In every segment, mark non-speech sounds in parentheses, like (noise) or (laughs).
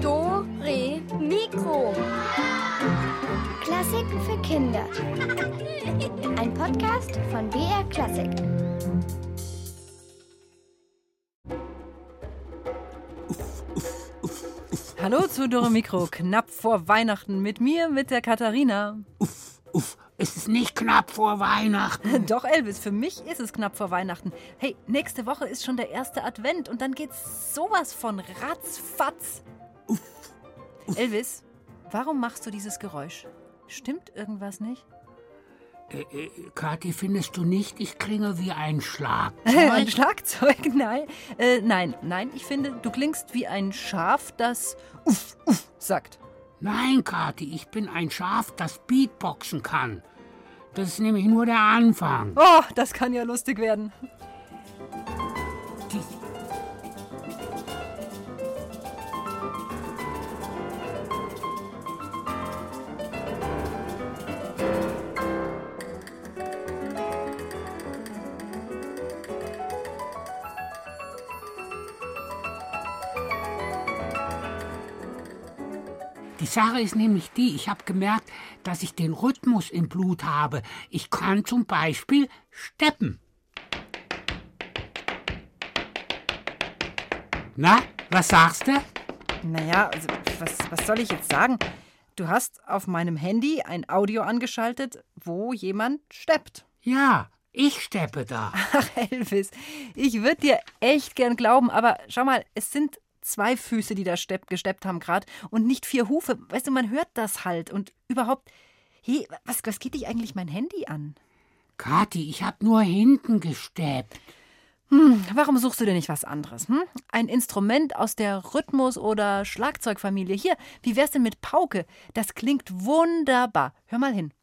Do, Re, Mikro. Klassiken für Kinder. Ein Podcast von BR Klassik. Hallo zu Dore Mikro, knapp vor Weihnachten mit mir, mit der Katharina. Uff, uff, es ist nicht knapp vor Weihnachten. (laughs) Doch, Elvis, für mich ist es knapp vor Weihnachten. Hey, nächste Woche ist schon der erste Advent und dann geht's sowas von ratzfatz. Uff, Elvis, warum machst du dieses Geräusch? Stimmt irgendwas nicht? Äh, äh, Kathi, findest du nicht, ich klinge wie ein (laughs) Schlag? ein Schlagzeug? Nein. Äh, nein, nein, ich finde, du klingst wie ein Schaf, das uff, uff sagt. Nein, Kathi, ich bin ein Schaf, das Beatboxen kann. Das ist nämlich nur der Anfang. Oh, das kann ja lustig werden. Sache ist nämlich die, ich habe gemerkt, dass ich den Rhythmus im Blut habe. Ich kann zum Beispiel steppen. Na, was sagst du? Naja, also, was, was soll ich jetzt sagen? Du hast auf meinem Handy ein Audio angeschaltet, wo jemand steppt. Ja, ich steppe da. (laughs) Ach, Elvis, ich würde dir echt gern glauben, aber schau mal, es sind zwei Füße, die da stepp, gesteppt haben gerade und nicht vier Hufe. Weißt du, man hört das halt und überhaupt. Hey, was, was geht dich eigentlich mein Handy an? Kathi, ich hab nur hinten gesteppt. Hm, warum suchst du dir nicht was anderes? Hm? Ein Instrument aus der Rhythmus- oder Schlagzeugfamilie. Hier, wie wär's denn mit Pauke? Das klingt wunderbar. Hör mal hin.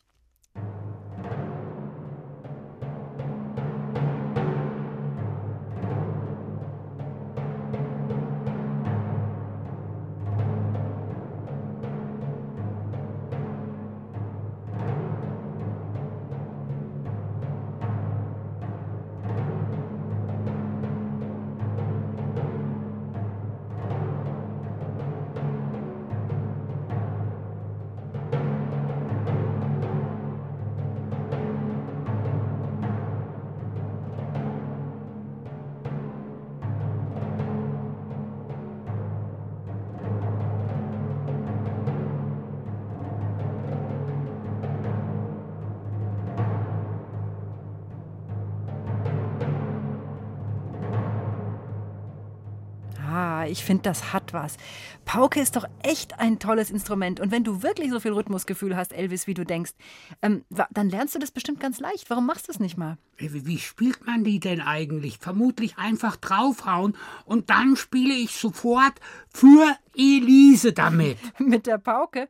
Ah, ich finde, das hat was. Pauke ist doch echt ein tolles Instrument. Und wenn du wirklich so viel Rhythmusgefühl hast, Elvis, wie du denkst, ähm, dann lernst du das bestimmt ganz leicht. Warum machst du es nicht mal? Wie, wie spielt man die denn eigentlich? Vermutlich einfach draufhauen und dann spiele ich sofort für Elise damit. (laughs) Mit der Pauke?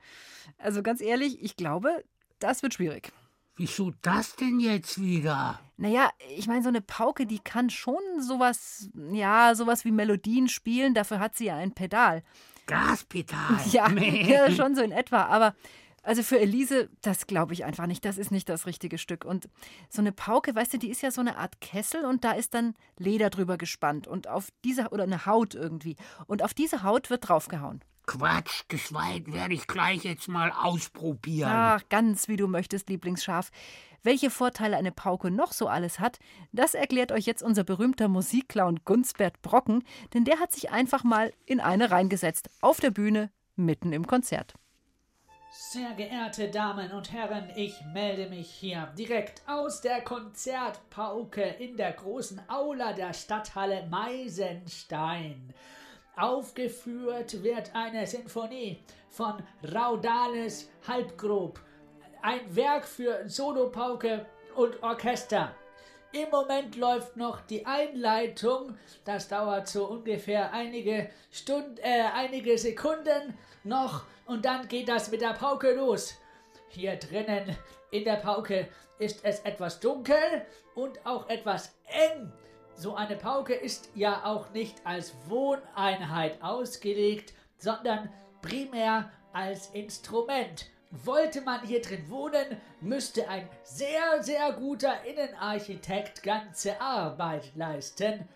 Also ganz ehrlich, ich glaube, das wird schwierig. Wieso das denn jetzt wieder? Naja, ich meine, so eine Pauke, die kann schon sowas, ja, sowas wie Melodien spielen. Dafür hat sie ja ein Pedal. Gaspedal. (laughs) Ja, (laughs) ja, schon so in etwa. Aber also für Elise, das glaube ich einfach nicht. Das ist nicht das richtige Stück. Und so eine Pauke, weißt du, die ist ja so eine Art Kessel und da ist dann Leder drüber gespannt und auf diese oder eine Haut irgendwie. Und auf diese Haut wird draufgehauen. Quatsch, das weit werde ich gleich jetzt mal ausprobieren. Ach, ganz wie du möchtest, Lieblingsschaf. Welche Vorteile eine Pauke noch so alles hat, das erklärt euch jetzt unser berühmter Musikclown Gunsbert Brocken, denn der hat sich einfach mal in eine reingesetzt, auf der Bühne, mitten im Konzert. Sehr geehrte Damen und Herren, ich melde mich hier direkt aus der Konzertpauke in der großen Aula der Stadthalle Meisenstein. Aufgeführt wird eine Sinfonie von Raudales Halbgrob, ein Werk für Solopauke und Orchester. Im Moment läuft noch die Einleitung. Das dauert so ungefähr einige Stunden, äh, einige Sekunden noch und dann geht das mit der Pauke los. Hier drinnen in der Pauke ist es etwas dunkel und auch etwas eng. So eine Pauke ist ja auch nicht als Wohneinheit ausgelegt, sondern primär als Instrument. Wollte man hier drin wohnen, müsste ein sehr, sehr guter Innenarchitekt ganze Arbeit leisten.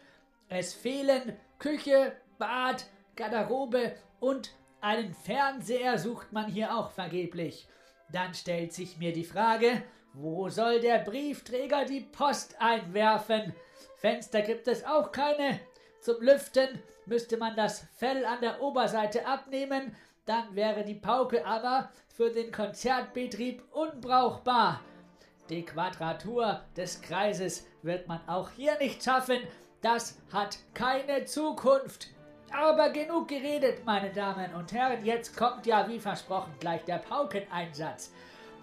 Es fehlen Küche, Bad, Garderobe und einen Fernseher sucht man hier auch vergeblich. Dann stellt sich mir die Frage, wo soll der Briefträger die Post einwerfen? Fenster gibt es auch keine. Zum Lüften müsste man das Fell an der Oberseite abnehmen, dann wäre die Pauke aber für den Konzertbetrieb unbrauchbar. Die Quadratur des Kreises wird man auch hier nicht schaffen, das hat keine Zukunft. Aber genug geredet, meine Damen und Herren, jetzt kommt ja wie versprochen gleich der Paukeneinsatz.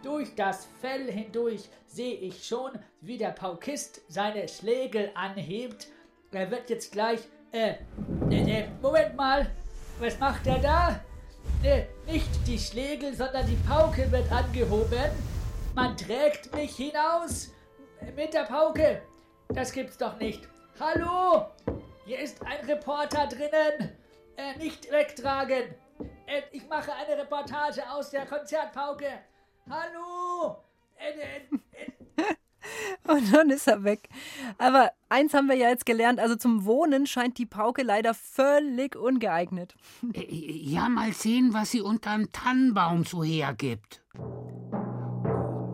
Durch das Fell hindurch sehe ich schon, wie der Paukist seine Schlägel anhebt. Er wird jetzt gleich, äh, äh, Moment mal, was macht er da? Äh, nicht die Schlägel, sondern die Pauke wird angehoben. Man trägt mich hinaus mit der Pauke. Das gibt's doch nicht. Hallo? Hier ist ein Reporter drinnen. Äh, nicht wegtragen. Äh, ich mache eine Reportage aus der Konzertpauke. Hallo? Äh, äh. (laughs) Und dann ist er weg. Aber eins haben wir ja jetzt gelernt, also zum Wohnen scheint die Pauke leider völlig ungeeignet. Äh, ja, mal sehen, was sie unter dem Tannenbaum so hergibt.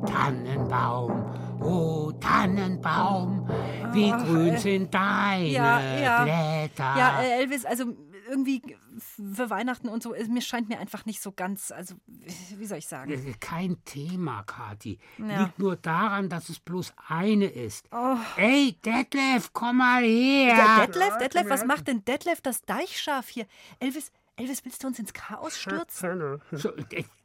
Tannenbaum, oh Tannenbaum, wie Ach, grün sind deine ja, ja. Blätter. Ja, Elvis, also irgendwie für Weihnachten und so, mir scheint mir einfach nicht so ganz, also wie soll ich sagen? Äh, kein Thema, Kathi. Ja. Liegt nur daran, dass es bloß eine ist. Oh. Ey, Detlef, komm mal her. Der Detlef, Detlef, was macht denn Detlef das Deichschaf hier? Elvis, Elvis, willst du uns ins Chaos stürzen? So,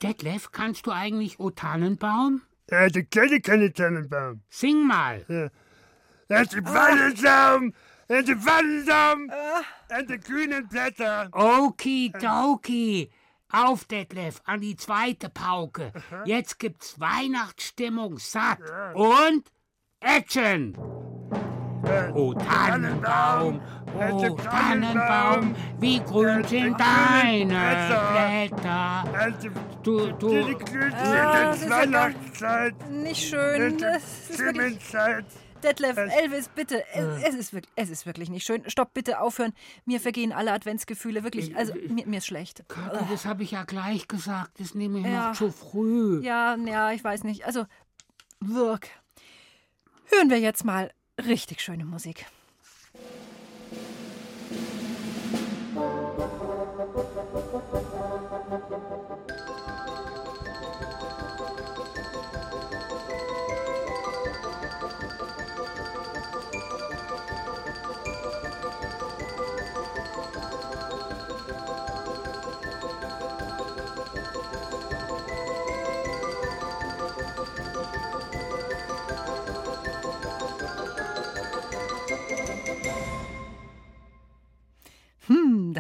Detlef, kannst du eigentlich O Tannenbaum? Ja, der kenne keine Tannenbaum. Sing mal. Ja. Das ist Wallensaum, und der Wallensaum, und die grünen Blätter. Okidoki. Auf, Detlef, an die zweite Pauke. Jetzt gibt's Weihnachtsstimmung satt. Und Action! Oh Tannenbaum, oh Tannenbaum, wie grün sind deine Blätter. Du, du, die äh, Weihnachtszeit. Nicht schön. Das ist wirklich... Detlef, Elvis, bitte. Es ist, wirklich, es ist wirklich nicht schön. Stopp, bitte aufhören. Mir vergehen alle Adventsgefühle. Wirklich, also mir, mir ist schlecht. Das habe ich ja gleich gesagt. Das nehme ich ja. noch zu früh. Ja, ja, ich weiß nicht. Also, wirk. Hören wir jetzt mal richtig schöne Musik.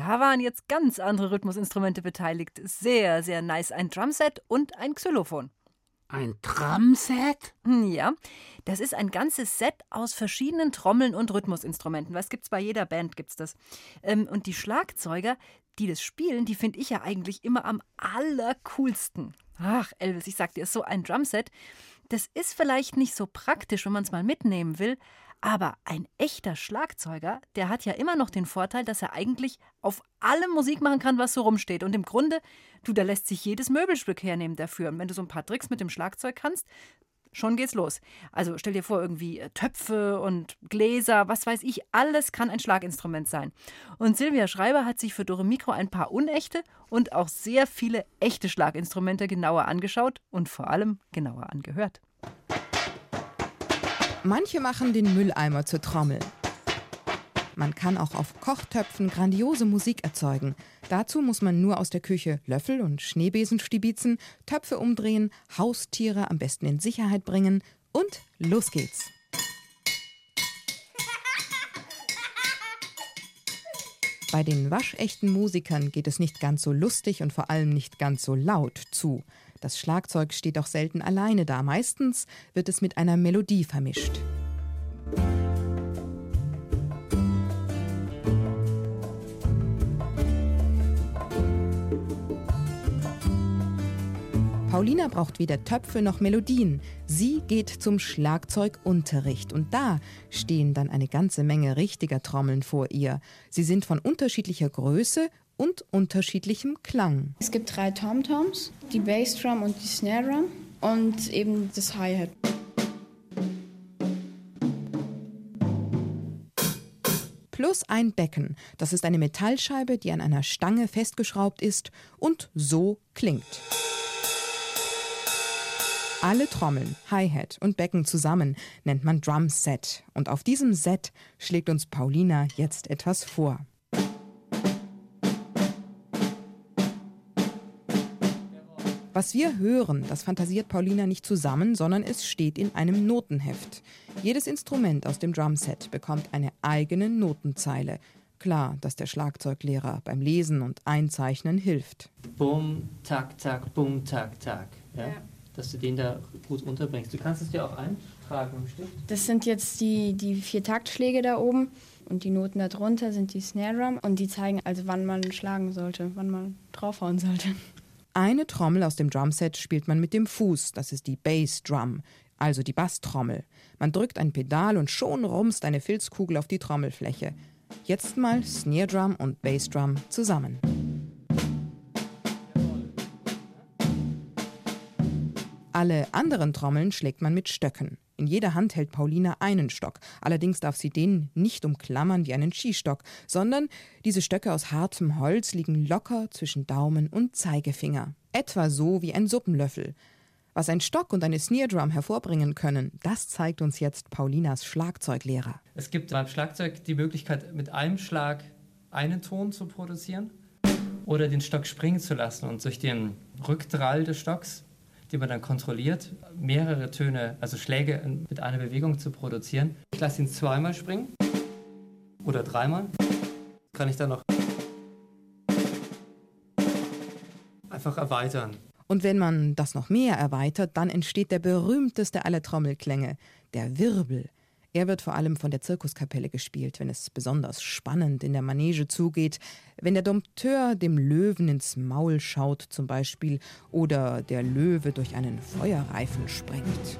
Da waren jetzt ganz andere Rhythmusinstrumente beteiligt. Sehr, sehr nice. Ein Drumset und ein Xylophon. Ein Drumset? Hm, ja, das ist ein ganzes Set aus verschiedenen Trommeln und Rhythmusinstrumenten. Was gibt's bei jeder Band gibt's das. Ähm, und die Schlagzeuger, die das spielen, die finde ich ja eigentlich immer am allercoolsten. Ach, Elvis, ich sag dir, so ein Drumset, das ist vielleicht nicht so praktisch, wenn man es mal mitnehmen will, aber ein echter Schlagzeuger, der hat ja immer noch den Vorteil, dass er eigentlich auf allem Musik machen kann, was so rumsteht. Und im Grunde, du, da lässt sich jedes Möbelstück hernehmen dafür. Und wenn du so ein paar Tricks mit dem Schlagzeug kannst, schon geht's los. Also stell dir vor, irgendwie äh, Töpfe und Gläser, was weiß ich, alles kann ein Schlaginstrument sein. Und Silvia Schreiber hat sich für Dore Mikro ein paar unechte und auch sehr viele echte Schlaginstrumente genauer angeschaut und vor allem genauer angehört. Manche machen den Mülleimer zur Trommel. Man kann auch auf Kochtöpfen grandiose Musik erzeugen. Dazu muss man nur aus der Küche Löffel und Schneebesen stibitzen, Töpfe umdrehen, Haustiere am besten in Sicherheit bringen und los geht's. Bei den waschechten Musikern geht es nicht ganz so lustig und vor allem nicht ganz so laut zu. Das Schlagzeug steht auch selten alleine da. Meistens wird es mit einer Melodie vermischt. Paulina braucht weder Töpfe noch Melodien. Sie geht zum Schlagzeugunterricht und da stehen dann eine ganze Menge richtiger Trommeln vor ihr. Sie sind von unterschiedlicher Größe und unterschiedlichem Klang. Es gibt drei Tom-Toms, die Bassdrum und die Snare Drum und eben das Hi-Hat. plus ein Becken. Das ist eine Metallscheibe, die an einer Stange festgeschraubt ist und so klingt. Alle Trommeln, Hi-Hat und Becken zusammen nennt man Drumset. Und auf diesem Set schlägt uns Paulina jetzt etwas vor. Was wir hören, das fantasiert Paulina nicht zusammen, sondern es steht in einem Notenheft. Jedes Instrument aus dem Drumset bekommt eine eigene Notenzeile. Klar, dass der Schlagzeuglehrer beim Lesen und Einzeichnen hilft. Bum, tak, tak, bum, tak, tak. Ja? ja. Dass du den da gut unterbringst. Du kannst es dir auch eintragen im Stift. Das sind jetzt die, die vier Taktschläge da oben. Und die Noten darunter sind die Snare Drum. Und die zeigen also, wann man schlagen sollte, wann man draufhauen sollte. Eine Trommel aus dem Drumset spielt man mit dem Fuß, das ist die Bass Drum, also die Basstrommel. Man drückt ein Pedal und schon rumst eine Filzkugel auf die Trommelfläche. Jetzt mal Snare Drum und Bass Drum zusammen. Alle anderen Trommeln schlägt man mit Stöcken. In jeder Hand hält Paulina einen Stock. Allerdings darf sie den nicht umklammern wie einen Skistock, sondern diese Stöcke aus hartem Holz liegen locker zwischen Daumen und Zeigefinger. Etwa so wie ein Suppenlöffel. Was ein Stock und eine Snare Drum hervorbringen können, das zeigt uns jetzt Paulinas Schlagzeuglehrer. Es gibt beim Schlagzeug die Möglichkeit, mit einem Schlag einen Ton zu produzieren oder den Stock springen zu lassen und durch den Rückdrall des Stocks die man dann kontrolliert, mehrere Töne, also Schläge mit einer Bewegung zu produzieren. Ich lasse ihn zweimal springen oder dreimal. Kann ich dann noch einfach erweitern. Und wenn man das noch mehr erweitert, dann entsteht der berühmteste aller Trommelklänge, der Wirbel. Er wird vor allem von der Zirkuskapelle gespielt, wenn es besonders spannend in der Manege zugeht, wenn der Dompteur dem Löwen ins Maul schaut zum Beispiel oder der Löwe durch einen Feuerreifen sprengt.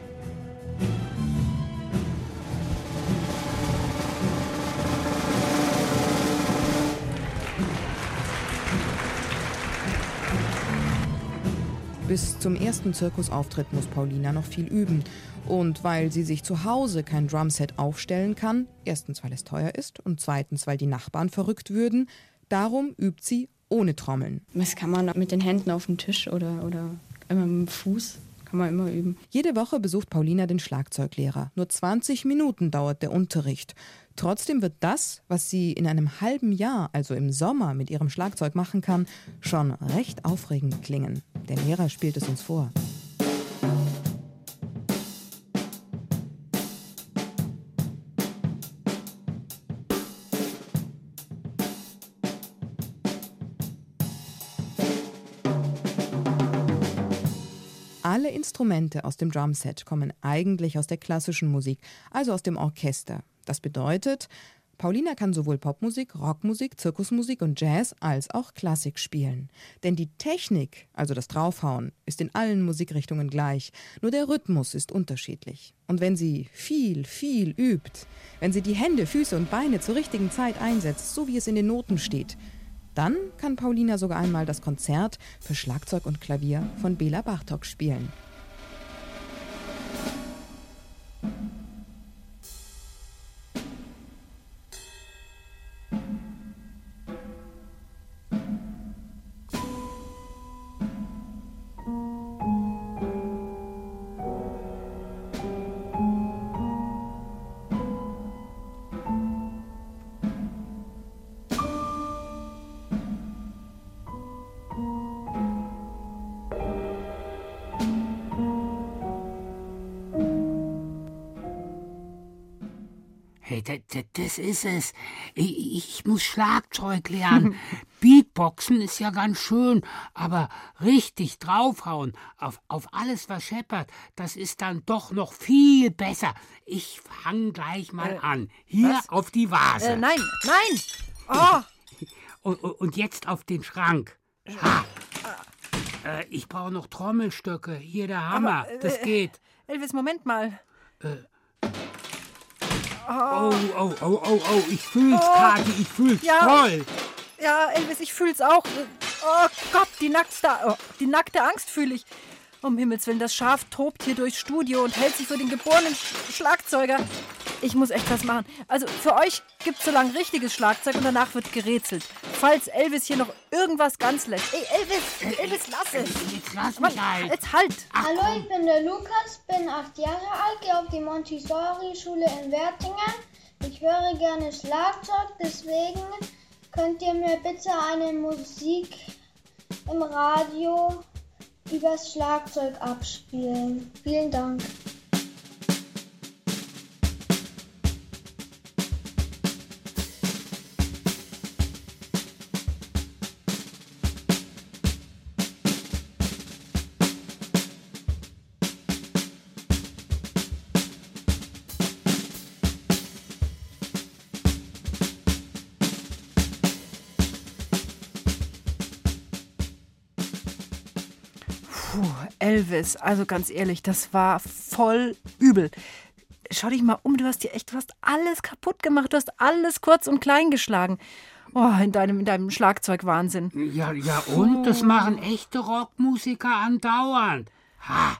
Bis zum ersten Zirkusauftritt muss Paulina noch viel üben. Und weil sie sich zu Hause kein Drumset aufstellen kann, erstens weil es teuer ist und zweitens weil die Nachbarn verrückt würden, darum übt sie ohne Trommeln. Das kann man mit den Händen auf dem Tisch oder, oder mit dem Fuß. Kann man immer üben. Jede Woche besucht Paulina den Schlagzeuglehrer. Nur 20 Minuten dauert der Unterricht. Trotzdem wird das, was sie in einem halben Jahr, also im Sommer, mit ihrem Schlagzeug machen kann, schon recht aufregend klingen. Der Lehrer spielt es uns vor. Instrumente aus dem Drumset kommen eigentlich aus der klassischen Musik, also aus dem Orchester. Das bedeutet, Paulina kann sowohl Popmusik, Rockmusik, Zirkusmusik und Jazz als auch Klassik spielen. Denn die Technik, also das Draufhauen, ist in allen Musikrichtungen gleich, nur der Rhythmus ist unterschiedlich. Und wenn sie viel, viel übt, wenn sie die Hände, Füße und Beine zur richtigen Zeit einsetzt, so wie es in den Noten steht, dann kann Paulina sogar einmal das Konzert für Schlagzeug und Klavier von Bela Bartok spielen. Das ist es. Ich, muss Schlagzeug lernen. (laughs) Beatboxen ist ja ganz schön, aber richtig draufhauen auf, auf alles, was scheppert, das ist dann doch noch viel besser. Ich fange gleich mal äh, an. Hier was? auf die Vase. Äh, nein, nein! Oh. (laughs) Und, und, jetzt auf den Schrank. Ha. Äh, ich brauche noch Trommelstöcke. Hier der Hammer. Aber, äh, das geht. Elvis, Moment mal. Oh, oh, oh, oh, oh. Ich fühl's, Kathi. Ich fühl's Ja. voll. Ja, Elvis, ich fühl's auch. Oh Gott, die nackte, oh, die nackte Angst fühle ich. Um Himmels Willen, das Schaf tobt hier durchs Studio und hält sich für den geborenen Sch Schlagzeuger. Ich muss echt was machen. Also für euch gibt's so lange richtiges Schlagzeug und danach wird gerätselt. Falls Elvis hier noch irgendwas ganz lässt. Ey, Elvis, Elvis, lass es. Jetzt lass mich halt. jetzt halt. Hallo, ich bin der Lukas, bin acht Jahre alt, gehe auf die Montessori-Schule in Wertingen. Ich höre gerne Schlagzeug, deswegen könnt ihr mir bitte eine Musik im Radio übers Schlagzeug abspielen. Vielen Dank. Elvis, also ganz ehrlich, das war voll übel. Schau dich mal um, du hast dir echt, du hast alles kaputt gemacht, du hast alles kurz und klein geschlagen. Oh, in deinem, in deinem Schlagzeugwahnsinn. Ja, ja, und das machen echte Rockmusiker andauernd. Ha,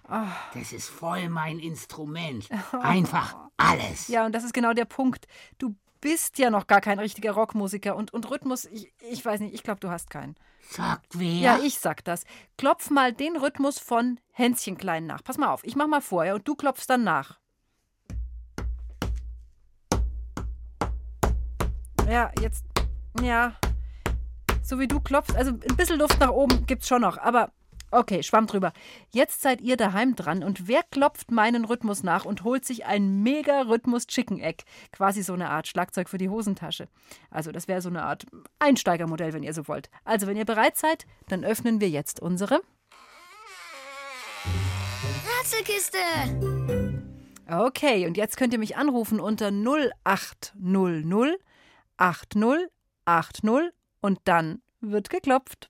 das ist voll mein Instrument. Einfach alles. Ja, und das ist genau der Punkt. Du bist ja noch gar kein richtiger Rockmusiker und, und Rhythmus, ich, ich weiß nicht, ich glaube, du hast keinen. Sagt wer? Ja, ich sag das. Klopf mal den Rhythmus von Hänschen klein nach. Pass mal auf, ich mach mal vorher und du klopfst dann nach. Ja, jetzt, ja, so wie du klopfst, also ein bisschen Luft nach oben gibt's schon noch, aber okay, schwamm drüber. Jetzt seid ihr daheim dran und wer klopft meinen Rhythmus nach und holt sich ein mega Rhythmus Chicken Egg, quasi so eine Art Schlagzeug für die Hosentasche. Also das wäre so eine Art Einsteigermodell, wenn ihr so wollt. Also wenn ihr bereit seid, dann öffnen wir jetzt unsere Rätselkiste. Okay, und jetzt könnt ihr mich anrufen unter 0800 80 80 und dann wird geklopft.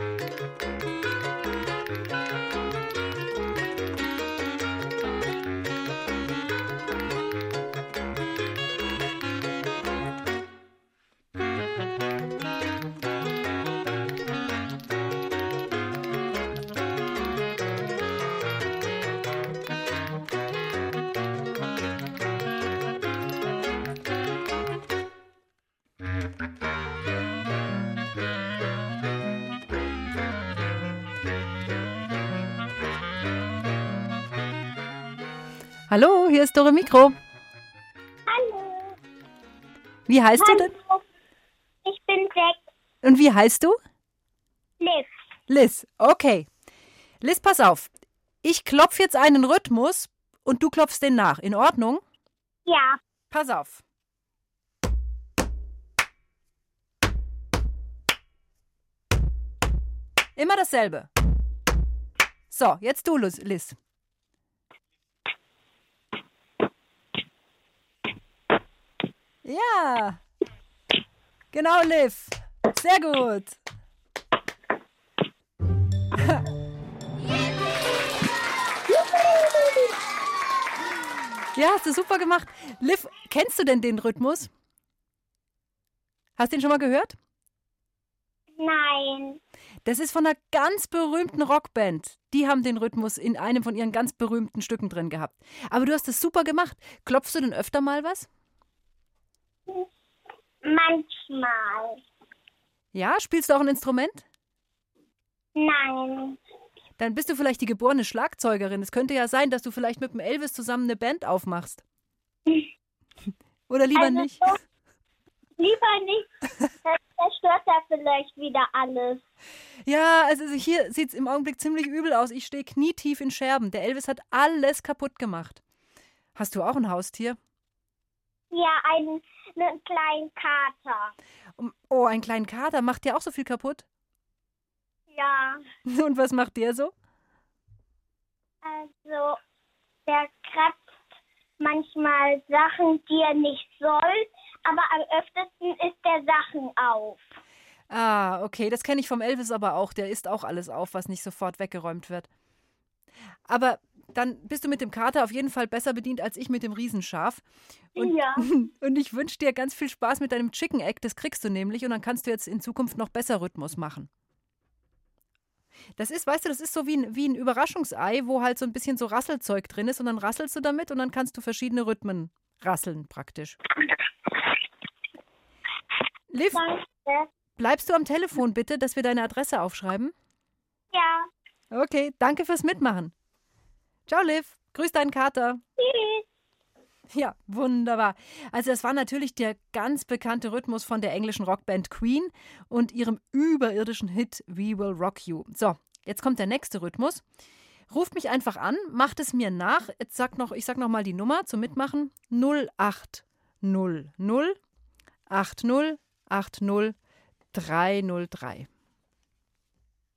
Hallo, hier ist Dore Mikro. Hallo. Wie heißt du denn? Ich bin sechs. Und wie heißt du? Liv. Liz. Okay. Liz, pass auf. Ich klopfe jetzt einen Rhythmus und du klopfst den nach. In Ordnung? Ja. Pass auf. Immer dasselbe. So, jetzt du, Liz. Ja. Genau, Liv. Sehr gut. Ja, hast du super gemacht. Liv, kennst du denn den Rhythmus? Hast du ihn schon mal gehört? Nein. Das ist von einer ganz berühmten Rockband. Die haben den Rhythmus in einem von ihren ganz berühmten Stücken drin gehabt. Aber du hast es super gemacht. Klopfst du denn öfter mal was? Manchmal. Ja, spielst du auch ein Instrument? Nein. Dann bist du vielleicht die geborene Schlagzeugerin. Es könnte ja sein, dass du vielleicht mit dem Elvis zusammen eine Band aufmachst. Oder lieber Also nicht? so- Lieber nicht. Das zerstört da vielleicht wieder alles. Ja, also hier sieht es im Augenblick ziemlich übel aus. Ich stehe knietief in Scherben. Der Elvis hat alles kaputt gemacht. Hast du auch ein Haustier? Ja, einen, einen kleinen Kater. Oh, einen kleinen Kater. Macht der auch so viel kaputt? Ja, (laughs) Und was macht der so? also der kratzt manchmal Sachen, die er nicht soll, aber am öftesten isst er Sachen auf. Ah, okay, das kenne ich vom Elvis aber auch. Der isst auch alles auf, was nicht sofort weggeräumt wird. Aber dann bist du mit dem Kater auf jeden Fall besser bedient als ich mit dem Riesenschaf. Und, Ja. (laughs) und ich wünsche dir ganz viel Spaß mit deinem Chicken Egg. Das kriegst du nämlich und dann kannst du jetzt in Zukunft noch besser Rhythmus machen. Das ist, weißt du, das ist so wie ein, wie ein Überraschungsei, wo halt so ein bisschen so Rasselzeug drin ist und dann rasselst du damit und dann kannst du verschiedene Rhythmen rasseln praktisch. Liv, bleibst du am Telefon bitte, dass wir deine Adresse aufschreiben? Ja. Okay, danke fürs Mitmachen. Ciao, Liv. Grüß deinen Kater. Ja, wunderbar. Also das war natürlich der ganz bekannte Rhythmus von der englischen Rockband Queen und ihrem überirdischen Hit We Will Rock You. So, jetzt kommt der nächste Rhythmus. Ruft mich einfach an, macht es mir nach. Jetzt sag noch, ich sag noch mal die Nummer zum Mitmachen. 0800 80 80 303.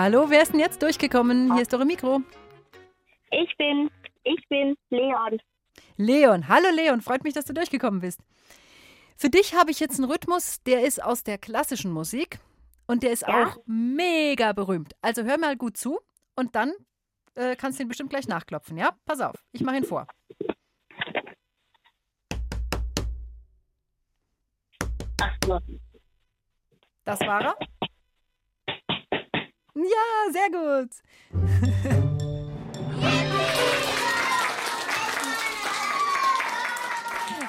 Hallo, wer ist denn jetzt durchgekommen? Hier ist eure Mikro. Ich bin, ich bin Leon. Leon. Hallo Leon, freut mich, dass du durchgekommen bist. Für dich habe ich jetzt einen Rhythmus, der ist aus der klassischen Musik und der ist Ja? auch mega berühmt. Also hör mal gut zu und dann äh, kannst du ihn bestimmt gleich nachklopfen, ja? Pass auf, ich mache ihn vor. Das war er? Ja, sehr gut.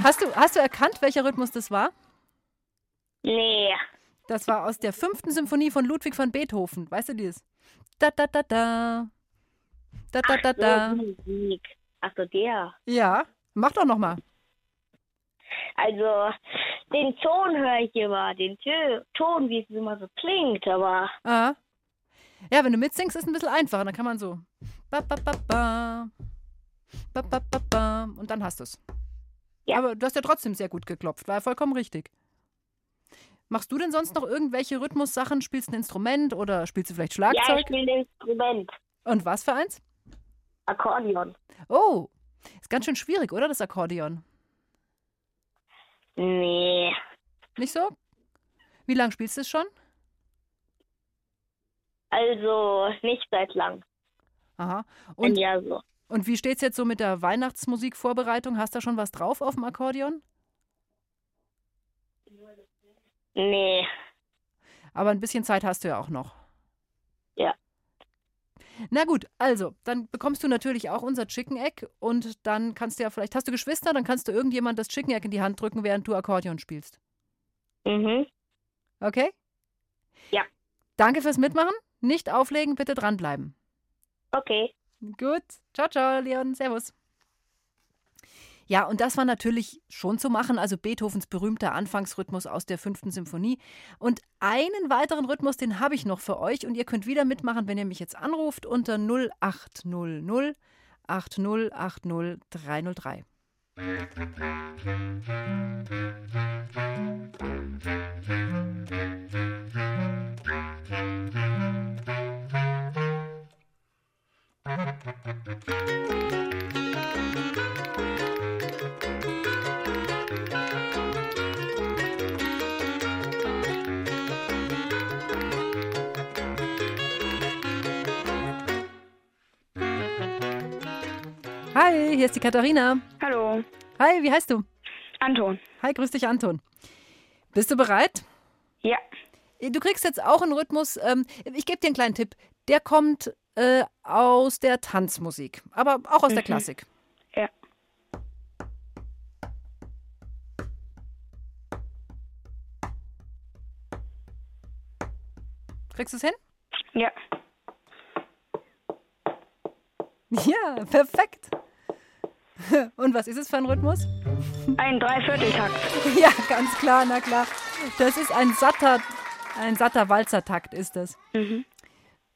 Hast du, hast du erkannt, welcher Rhythmus das war? Nee. Das war aus der fünften Symphonie von Ludwig van Beethoven. Weißt du dieses? Da da da da. Da da da da. Ach so, der. Ja, mach doch noch mal. Also, den Ton höre ich immer, den Tö Ton, wie es immer so klingt, aber Ah. Ja, wenn du mitsingst, ist es ein bisschen einfacher. Dann kann man so. Ba, ba, ba, ba. Ba, ba, ba, ba. Und dann hast du es. Ja. Aber du hast ja trotzdem sehr gut geklopft. War ja vollkommen richtig. Machst du denn sonst noch irgendwelche Rhythmussachen? Spielst du ein Instrument oder spielst du vielleicht ja, ich Schlagzeug? spiele ein Instrument. Und was für eins? Akkordeon. Oh, ist ganz schön schwierig, oder? Das Akkordeon. Nee. Nicht so? Wie lange spielst du es schon? Also, nicht seit lang. Aha. Ein Und, Jahr so. und wie steht's jetzt so mit der Weihnachtsmusikvorbereitung? Hast du da schon was drauf auf dem Akkordeon? Nee. Aber ein bisschen Zeit hast du ja auch noch. Ja. Na gut, also, dann bekommst du natürlich auch unser Chicken Egg und dann kannst du ja vielleicht, hast du Geschwister, dann kannst du irgendjemand das Chicken Egg in die Hand drücken, während du Akkordeon spielst. Mhm. Okay? Ja. Danke fürs Mitmachen. Nicht auflegen, bitte dranbleiben. Okay. Gut. Ciao, ciao, Leon. Servus. Ja, und das war natürlich schon zu machen, also Beethovens berühmter Anfangsrhythmus aus der fünften Symphonie. Und einen weiteren Rhythmus, den habe ich noch für euch und ihr könnt wieder mitmachen, wenn ihr mich jetzt anruft unter 0800 80 80 303. Hi, hier ist die Katharina. Hallo. Hi, wie heißt du? Anton. Hi, grüß dich, Anton. Bist du bereit? Ja. Äh, du kriegst jetzt auch einen Rhythmus. Ähm, ich gebe dir einen kleinen Tipp. Der kommt äh, aus der Tanzmusik, aber auch aus mhm. der Klassik. Ja. Kriegst du es hin? Ja. Ja, perfekt. (laughs) Und was ist es für ein Rhythmus? Ein Dreivierteltakt. (laughs) Ja, ganz klar, na klar. Das ist ein satter, ein satter Walzertakt ist das. Mhm.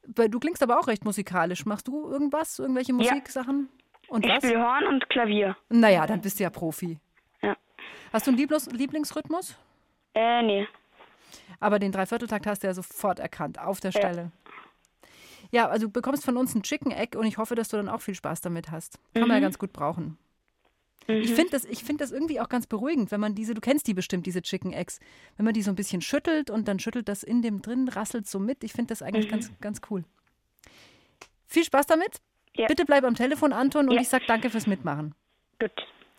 Du klingst aber auch recht musikalisch. Machst du irgendwas, irgendwelche Ja. Musiksachen? Und ich spiele Horn und Klavier. Naja, dann bist du ja Profi. Ja. Hast du einen Lieblings Lieblingsrhythmus? Äh, nee. Aber den Dreivierteltakt hast du ja sofort erkannt, auf der Ja. Stelle. Ja, also du bekommst von uns ein Chicken Egg und ich hoffe, dass du dann auch viel Spaß damit hast. Kann man ja Mhm. ganz gut brauchen. Ich finde das, ich find das irgendwie auch ganz beruhigend, wenn man diese, du kennst die bestimmt, diese Chicken Eggs, wenn man die so ein bisschen schüttelt und dann schüttelt das in dem drin, rasselt so mit. Ich finde das eigentlich Mhm. ganz, ganz cool. Viel Spaß damit. Ja. Bitte bleib am Telefon, Anton, und Ja. ich sag danke fürs Mitmachen. Gut.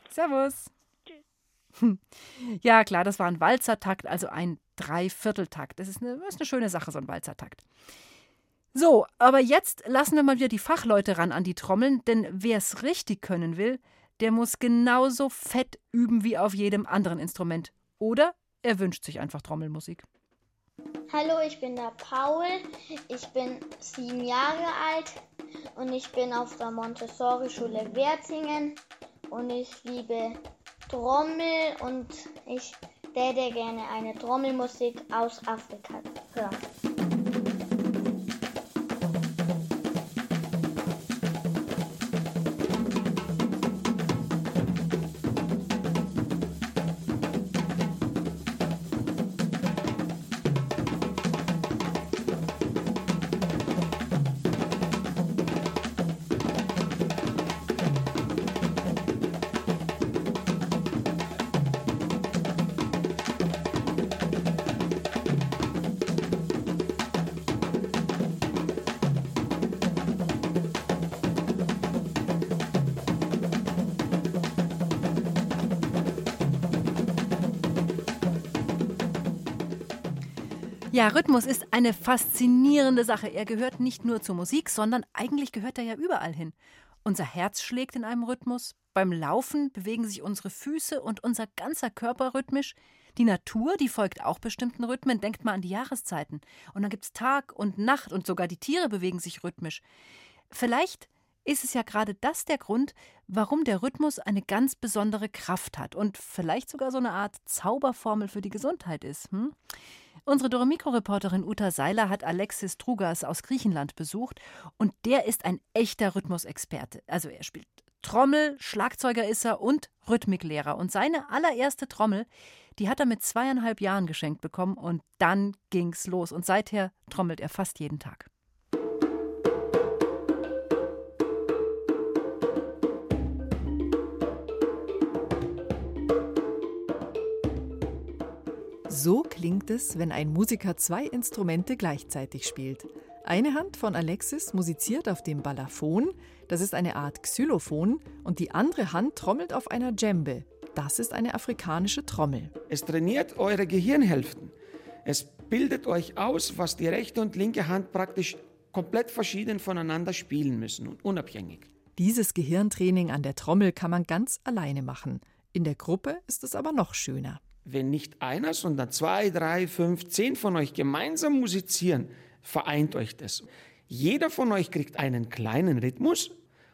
Servus. Hm. Ja, klar, das war ein Walzertakt, also ein Dreivierteltakt. Das ist eine, das ist eine schöne Sache, so ein Walzertakt. So, aber jetzt lassen wir mal wieder die Fachleute ran an die Trommeln, denn wer es richtig können will, der muss genauso fett üben wie auf jedem anderen Instrument. Oder er wünscht sich einfach Trommelmusik. Hallo, ich bin der Paul. Ich bin sieben Jahre alt und ich bin auf der Montessori-Schule Wertingen und ich liebe Trommel und ich würde gerne eine Trommelmusik aus Afrika hören. Ja, Rhythmus ist eine faszinierende Sache. Er gehört nicht nur zur Musik, sondern eigentlich gehört er ja überall hin. Unser Herz schlägt in einem Rhythmus. Beim Laufen bewegen sich unsere Füße und unser ganzer Körper rhythmisch. Die Natur, die folgt auch bestimmten Rhythmen. Denkt mal an die Jahreszeiten. Und dann gibt es Tag und Nacht und sogar die Tiere bewegen sich rhythmisch. Vielleicht ist es ja gerade das der Grund, warum der Rhythmus eine ganz besondere Kraft hat und vielleicht sogar so eine Art Zauberformel für die Gesundheit ist. Hm? Unsere Doremikro-Reporterin Uta Seiler hat Alexis Trugas aus Griechenland besucht und der ist ein echter Rhythmusexperte. Also er spielt Trommel, Schlagzeuger ist er und Rhythmiklehrer. Und seine allererste Trommel, die hat er mit zweieinhalb Jahren geschenkt bekommen und dann ging's los. Und seither trommelt er fast jeden Tag. So klingt es, wenn ein Musiker zwei Instrumente gleichzeitig spielt. Eine Hand von Alexis musiziert auf dem Balaphon, das ist eine Art Xylophon, und die andere Hand trommelt auf einer Djembe, das ist eine afrikanische Trommel. Es trainiert eure Gehirnhälften. Es bildet euch aus, was die rechte und linke Hand praktisch komplett verschieden voneinander spielen müssen und unabhängig. Dieses Gehirntraining an der Trommel kann man ganz alleine machen. In der Gruppe ist es aber noch schöner. Wenn nicht einer, sondern zwei, drei, fünf, zehn von euch gemeinsam musizieren, vereint euch das. Jeder von euch kriegt einen kleinen Rhythmus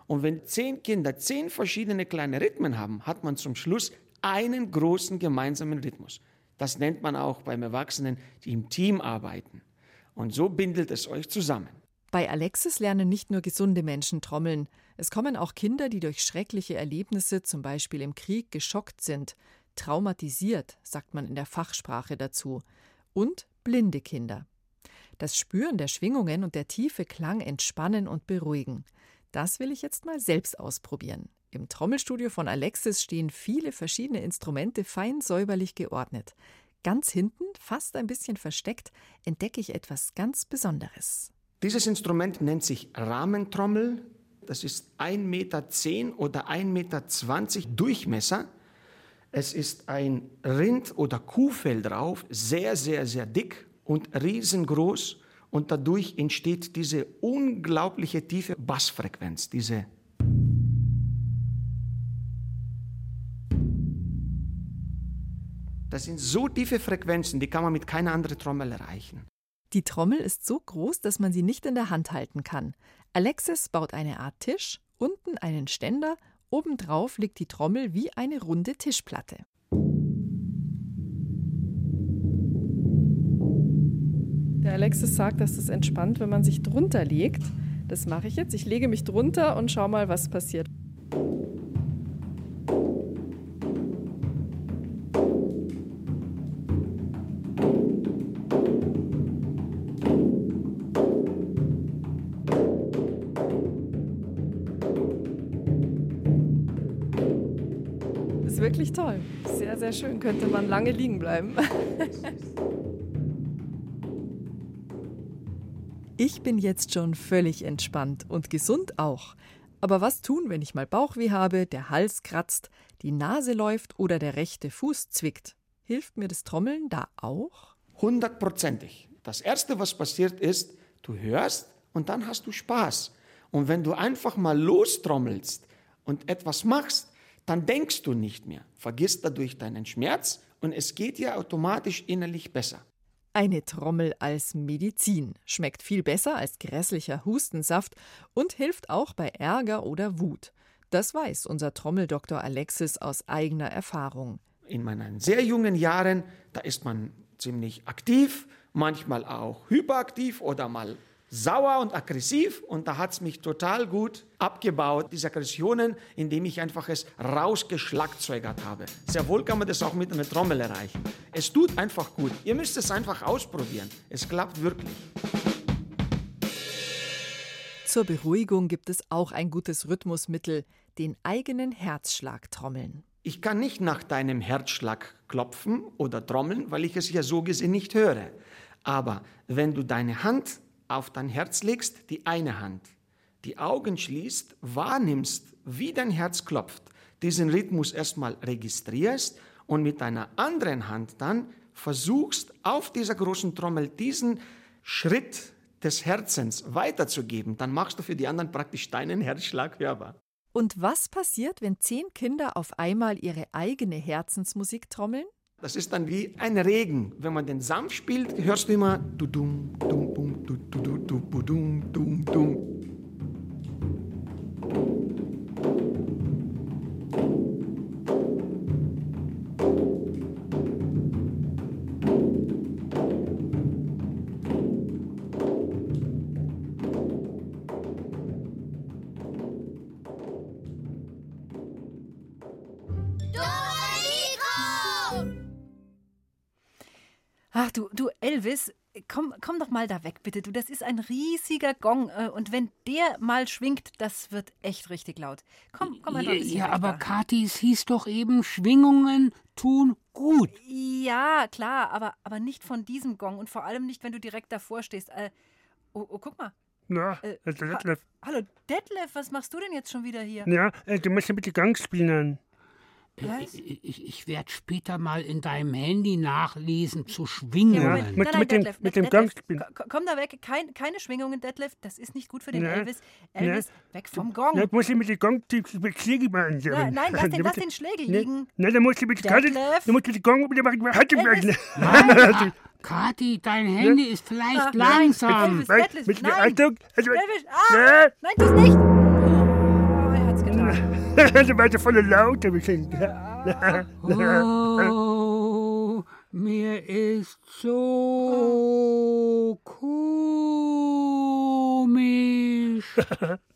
und wenn zehn Kinder zehn verschiedene kleine Rhythmen haben, hat man zum Schluss einen großen gemeinsamen Rhythmus. Das nennt man auch beim Erwachsenen, die im Team arbeiten. Und so bindet es euch zusammen. Bei Alexis lernen nicht nur gesunde Menschen trommeln, es kommen auch Kinder, die durch schreckliche Erlebnisse, zum Beispiel im Krieg, geschockt sind, traumatisiert, sagt man in der Fachsprache dazu, und blinde Kinder. Das Spüren der Schwingungen und der tiefe Klang entspannen und beruhigen. Das will ich jetzt mal selbst ausprobieren. Im Trommelstudio von Alexis stehen viele verschiedene Instrumente fein säuberlich geordnet. Ganz hinten, fast ein bisschen versteckt, entdecke ich etwas ganz Besonderes. Dieses Instrument nennt sich Rahmentrommel. Das ist 1,10 Meter oder 1,20 Meter Durchmesser. Es ist ein Rind- oder Kuhfell drauf, sehr, sehr, sehr dick und riesengroß. Und dadurch entsteht diese unglaubliche tiefe Bassfrequenz, diese Das sind so tiefe Frequenzen, die kann man mit keiner anderen Trommel erreichen. Die Trommel ist so groß, dass man sie nicht in der Hand halten kann. Alexis baut eine Art Tisch, unten einen Ständer, obendrauf liegt die Trommel wie eine runde Tischplatte. Der Alexis sagt, dass es entspannt, wenn man sich drunter legt. Das mache ich jetzt. Ich lege mich drunter und schau mal, was passiert. Wirklich toll. Sehr, sehr schön. Könnte man lange liegen bleiben. (laughs) Ich bin jetzt schon völlig entspannt und gesund auch. Aber was tun, wenn ich mal Bauchweh habe, der Hals kratzt, die Nase läuft oder der rechte Fuß zwickt? Hilft mir das Trommeln da auch? Hundertprozentig. Das Erste, was passiert ist, du hörst und dann hast du Spaß. Und wenn du einfach mal lostrommelst und etwas machst, dann denkst du nicht mehr, vergisst dadurch deinen Schmerz und es geht dir automatisch innerlich besser. Eine Trommel als Medizin schmeckt viel besser als grässlicher Hustensaft und hilft auch bei Ärger oder Wut. Das weiß unser Trommeldoktor Alexis aus eigener Erfahrung. In meinen sehr jungen Jahren, da ist man ziemlich aktiv, manchmal auch hyperaktiv oder mal sauer und aggressiv und da hat es mich total gut abgebaut, diese Aggressionen, indem ich einfach es rausgeschlagzeugert habe. Sehr wohl kann man das auch mit einer Trommel erreichen. Es tut einfach gut. Ihr müsst es einfach ausprobieren. Es klappt wirklich. Zur Beruhigung gibt es auch ein gutes Rhythmusmittel, den eigenen Herzschlag trommeln. Ich kann nicht nach deinem Herzschlag klopfen oder trommeln, weil ich es ja so gesehen nicht höre. Aber wenn du deine Hand auf dein Herz legst, die eine Hand, die Augen schließt, wahrnimmst, wie dein Herz klopft, diesen Rhythmus erstmal registrierst und mit deiner anderen Hand dann versuchst, auf dieser großen Trommel diesen Schritt des Herzens weiterzugeben, dann machst du für die anderen praktisch deinen Herzschlag hörbar. Und was passiert, wenn zehn Kinder auf einmal ihre eigene Herzensmusik trommeln? Das ist dann wie ein Regen. Wenn man den sanft spielt, hörst du immer du dum dum bum du du du dum dum dum. Elvis, komm, komm doch mal da weg, bitte. Du, das ist ein riesiger Gong. äh, Und wenn der mal schwingt, das wird echt richtig laut. Komm, komm mal Ja, ein bisschen ja aber da. Kathi, es hieß doch eben, Schwingungen tun gut. Ja, klar, aber, aber nicht von diesem Gong und vor allem nicht, wenn du direkt davor stehst. Äh, oh, oh, guck mal. Na, Äh, der ha- Detlef. Hallo, Detlef, was machst du denn jetzt schon wieder hier? Ja, äh, du musst ein bisschen Gang spielen. Was? Ich, ich, ich werde später mal in deinem Handy nachlesen zu Schwingungen. Ja, mit- nein, nein, mit dem- Detlef, mit dem Detlef, Gang spielen. ko- Komm da weg, Kein, keine Schwingungen, Detlef. Das ist nicht gut für den Ja, Elvis. Elvis, weg vom Gong. Ja, muss ich mit dem Gang die Schläge machen. Nein, nein, lass den, lass den Schlägel liegen. Nein, dann musst du mit Detlef? Detlef. Du musst mit dem Gang wieder machen. Den Elvis, Gang. (laughs) Kathi, dein Handy ist vielleicht nein, langsam. Elvis, Detlef, Mit nein. Achtung. Also, Elvis, ah, Ja. nein, tu's nicht. Oh, er hat's getan. also weiter voller Laut. ein bisschen. Oh, mir ist so komisch. (laughs)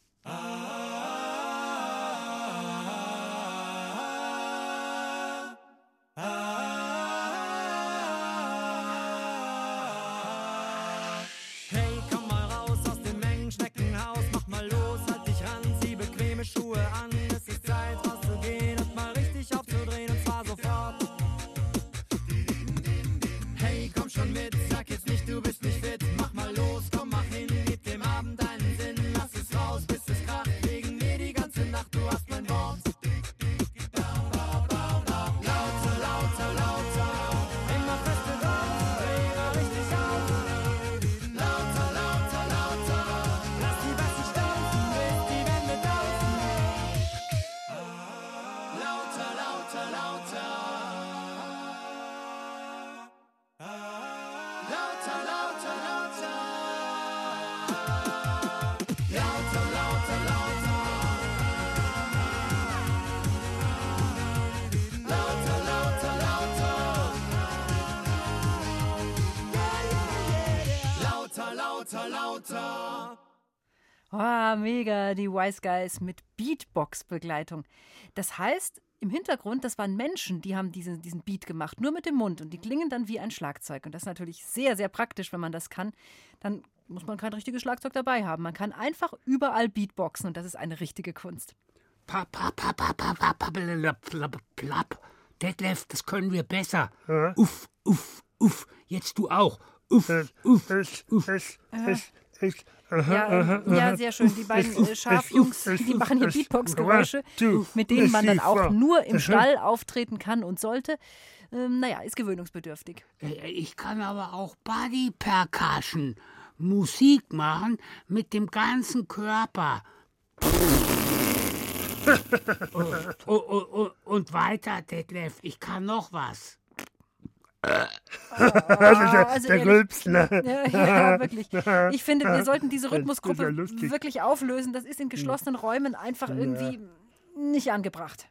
lauter, lauter. Oh, mega, die Wise Guys mit Beatbox-Begleitung. Das heißt, im Hintergrund, das waren Menschen, die haben diesen, diesen Beat gemacht, nur mit dem Mund. Und die klingen dann wie ein Schlagzeug. Und das ist natürlich sehr, sehr praktisch, wenn man das kann. Dann muss man kein richtiges Schlagzeug dabei haben. Man kann einfach überall Beatboxen und das ist eine richtige Kunst. Detlef, das können wir besser. Uff, uff, uff. Jetzt du auch. Uff, uff, uff. Ja, ähm, ja, sehr schön. Die beiden äh, Schafjungs, die machen hier Beatbox-Geräusche, mit denen man dann auch nur im Stall auftreten kann und sollte. Ähm, naja, ist gewöhnungsbedürftig. Äh, Ich kann aber auch Body Percussion. Musik machen mit dem ganzen Körper. (laughs) und, und, und, und weiter, Detlef, ich kann noch was. (laughs) also der. Rülps, ne? Ja, ja, wirklich. Ich finde, wir (laughs) sollten diese ja Rhythmusgruppe lustig. wirklich auflösen. Das ist in geschlossenen Räumen einfach irgendwie nicht angebracht.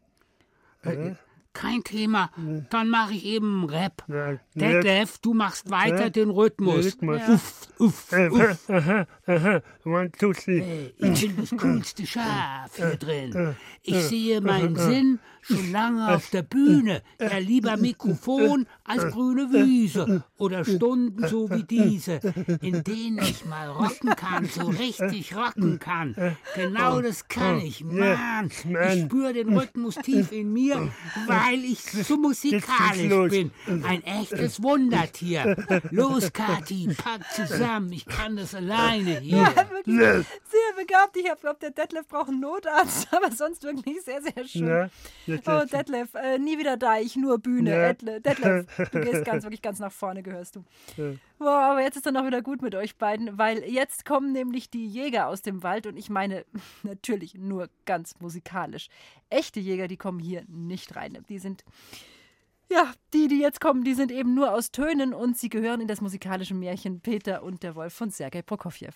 Äh, Kein Thema. Dann mache ich eben Rap. Ja, Detlef, du machst weiter Ja. den Rhythmus. Rhythmus. Uff, uff, Äh, uff. aha, aha. One, two, three. Äh, Ich bin das coolste Schaf hier drin. äh, Ich äh, sehe meinen äh, Sinn schon lange auf der Bühne. Ja, lieber Mikrofon als grüne Wiese oder Stunden so wie diese, in denen ich mal rocken kann, so richtig rocken kann. Genau das kann ich, Mann. Ich spüre den Rhythmus tief in mir, weil ich so musikalisch bin. Ein echtes Wundertier. Los, Kathi, pack zusammen. Ich kann das alleine hier. Ja, wirklich sehr begabt. Ich glaube, der Detlef braucht einen Notarzt, (laughs) aber sonst wirklich sehr, sehr schön. Oh, Detlef, äh, nie wieder Deich, nur Bühne. Detlef, du gehst (laughs) ganz, wirklich ganz nach vorne, gehörst du. Wow, aber jetzt ist dann auch wieder gut mit euch beiden, weil jetzt kommen nämlich die Jäger aus dem Wald und ich meine (laughs) natürlich nur ganz musikalisch. Echte Jäger, die kommen hier nicht rein. Die sind, ja, die, die jetzt kommen, die sind eben nur aus Tönen und sie gehören in das musikalische Märchen Peter und der Wolf von Sergei Prokofjew.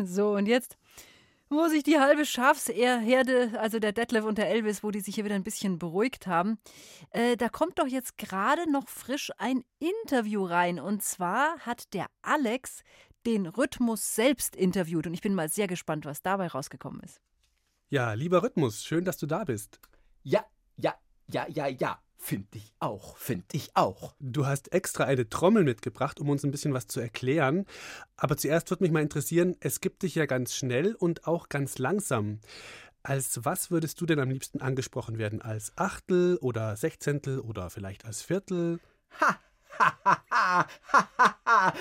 (laughs) So, und jetzt wo sich die halbe Schafsherde, also der Detlef und der Elvis, wo die sich hier wieder ein bisschen beruhigt haben, äh, da kommt doch jetzt gerade noch frisch ein Interview rein. Und zwar hat der Alex den Rhythmus selbst interviewt. Und ich bin mal sehr gespannt, was dabei rausgekommen ist. Ja, lieber Rhythmus, schön, dass du da bist. Ja, ja, ja, ja, ja. Finde ich auch, finde ich auch. Du hast extra eine Trommel mitgebracht, um uns ein bisschen was zu erklären. Aber zuerst würde mich mal interessieren, es gibt dich ja ganz schnell und auch ganz langsam. Als was würdest du denn am liebsten angesprochen werden? Als Achtel oder Sechzehntel oder vielleicht als Viertel?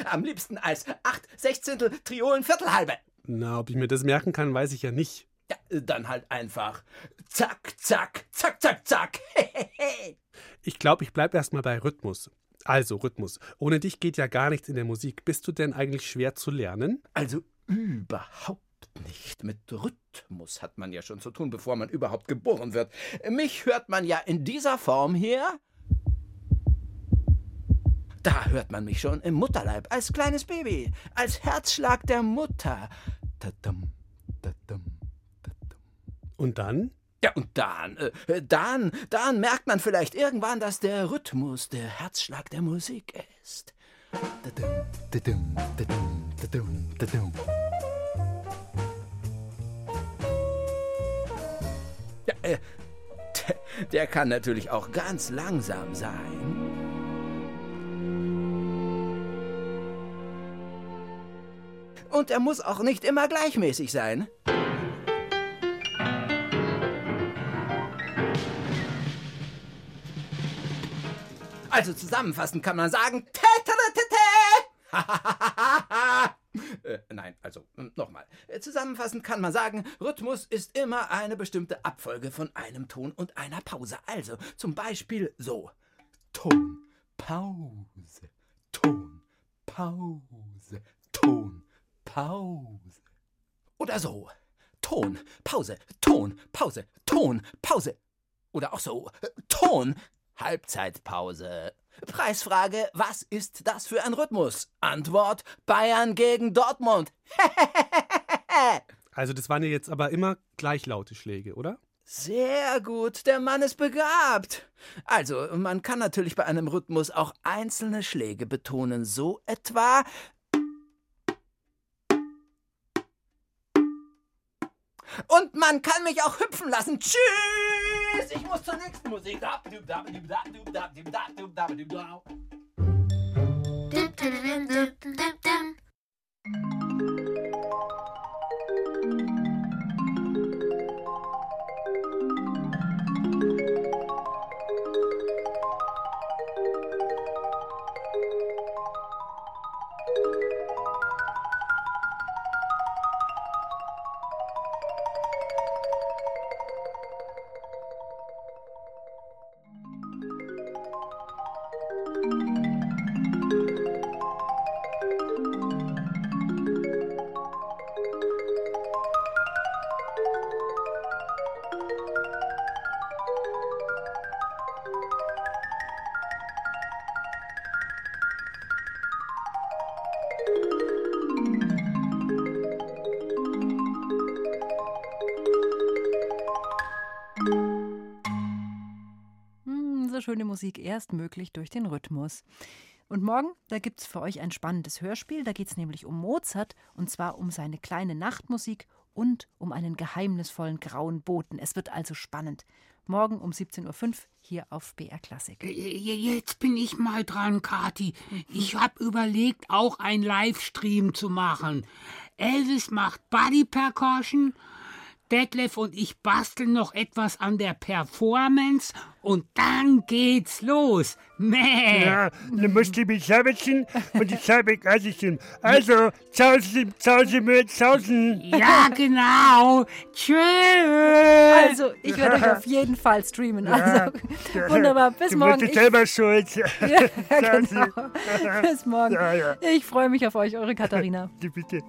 Am liebsten als acht Sechzehntel Triolen Viertelhalbe. Na, ob ich mir das merken kann, weiß ich ja nicht. Ja, dann halt einfach zack, zack, zack, zack, zack. (laughs) Ich glaube, ich bleibe erstmal bei Rhythmus. Also, Rhythmus. Ohne dich geht ja gar nichts in der Musik. Bist du denn eigentlich schwer zu lernen? Also überhaupt nicht. Mit Rhythmus hat man ja schon zu tun, bevor man überhaupt geboren wird. Mich hört man ja in dieser Form hier. Da hört man mich schon im Mutterleib, als kleines Baby, als Herzschlag der Mutter. Tadam, tadam. Und dann? Ja, und dann, äh, dann, dann merkt man vielleicht irgendwann, dass der Rhythmus der Herzschlag der Musik ist. Ja, äh, der, der kann natürlich auch ganz langsam sein. Und er muss auch nicht immer gleichmäßig sein. Also zusammenfassend kann man sagen, (laughs) äh, nein, also nochmal. Zusammenfassend kann man sagen, Rhythmus ist immer eine bestimmte Abfolge von einem Ton und einer Pause. Also zum Beispiel so. Ton, Pause, Ton, Pause, Ton, Pause. Oder so. Ton, Pause, Ton, Pause, Ton, Pause. Oder auch so. Ton, Halbzeitpause. Preisfrage, was ist das für ein Rhythmus? Antwort, Bayern gegen Dortmund. (laughs) Also das waren ja jetzt aber immer gleichlaute Schläge, oder? Sehr gut, der Mann ist begabt. Also, man kann natürlich bei einem Rhythmus auch einzelne Schläge betonen, so etwa. Und man kann mich auch hüpfen lassen. Tschüss! Ich muss zur nächsten Musik. Hm, erst möglich durch den Rhythmus. Und morgen, da gibt es für euch ein spannendes Hörspiel. Da geht es nämlich um Mozart und zwar um seine kleine Nachtmusik und um einen geheimnisvollen grauen Boten. Es wird also spannend. Morgen um 17.05 Uhr hier auf BR Klassik. Jetzt bin ich mal dran, Kathi. Ich habe überlegt, auch einen Livestream zu machen. Elvis macht Body Percussion, Detlef und ich basteln noch etwas an der Performance und dann geht's los. Mäh. Ja, du musst die Beschabelchen und die Scheibegassischen. Also, Zausen, Zausen, mit Zausen. Ja, (laughs) genau. Tschüss. Also, ich werde euch auf jeden Fall streamen. Also, Ja. wunderbar. Bis du morgen. bist Ich- selber schuld. Ja, (laughs) genau. (laughs) Bis morgen. Ja, ja. Ich freue mich auf euch, eure Katharina. Bitte.